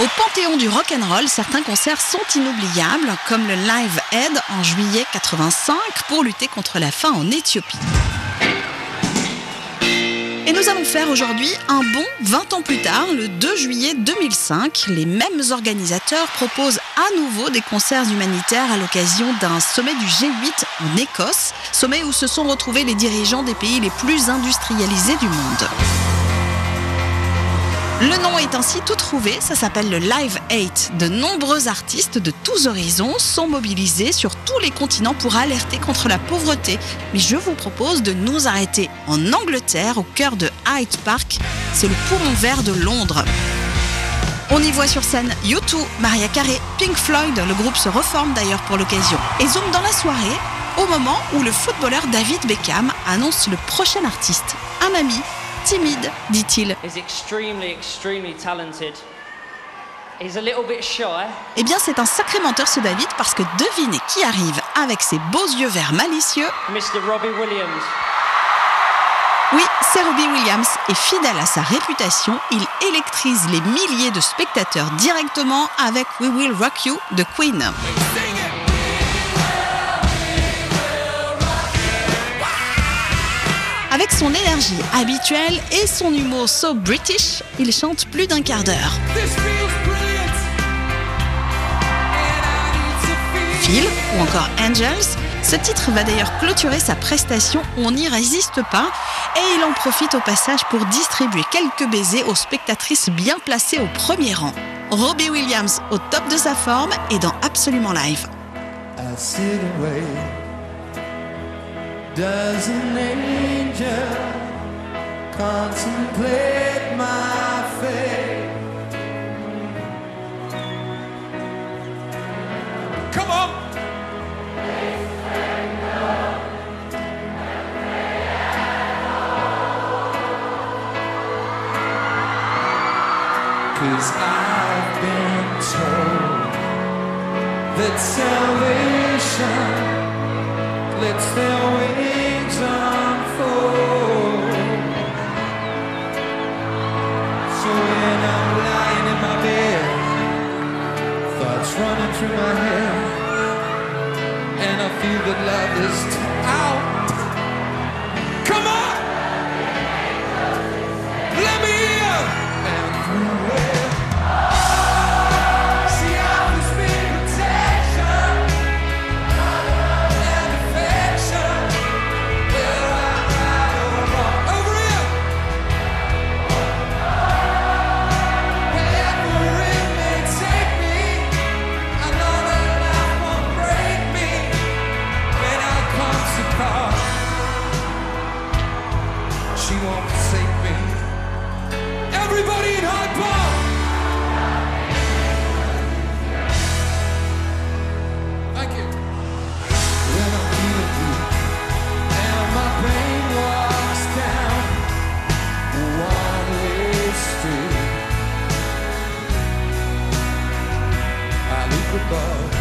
Au panthéon du rock and roll, certains concerts sont inoubliables, comme le Live Aid en juillet 85 pour lutter contre la faim en Éthiopie. Et nous allons faire aujourd'hui un bon 20 ans plus tard, le 2 juillet 2005. Les mêmes organisateurs proposent à nouveau des concerts humanitaires à l'occasion d'un sommet du G8 en Écosse, sommet où se sont retrouvés les dirigeants des pays les plus industrialisés du monde. Le nom est ainsi tout ça s'appelle le Live 8. De nombreux artistes de tous horizons sont mobilisés sur tous les continents pour alerter contre la pauvreté. Mais je vous propose de nous arrêter en Angleterre, au cœur de Hyde Park. C'est le poumon vert de Londres. On y voit sur scène U2, Maria Carey, Pink Floyd, le groupe se reforme d'ailleurs pour l'occasion. Et zoom dans la soirée, au moment où le footballeur David Beckham annonce le prochain artiste, un ami timide, dit-il. Eh bien, c'est un sacré menteur ce David parce que devinez qui arrive avec ses beaux yeux verts malicieux. Mr. Robbie Williams. Oui, c'est Robbie Williams et fidèle à sa réputation, il électrise les milliers de spectateurs directement avec We Will Rock You de Queen. Avec son énergie habituelle et son humour so british, il chante plus d'un quart d'heure. Phil ou encore Angels, ce titre va d'ailleurs clôturer sa prestation On n'y résiste pas et il en profite au passage pour distribuer quelques baisers aux spectatrices bien placées au premier rang. Robbie Williams au top de sa forme et dans Absolument Live. Does an angel contemplate my fate? Come on! Cause I've been told that salvation lets their wings unfold. So when I'm lying in my bed, thoughts running through my head, and I feel that love is out. escutar.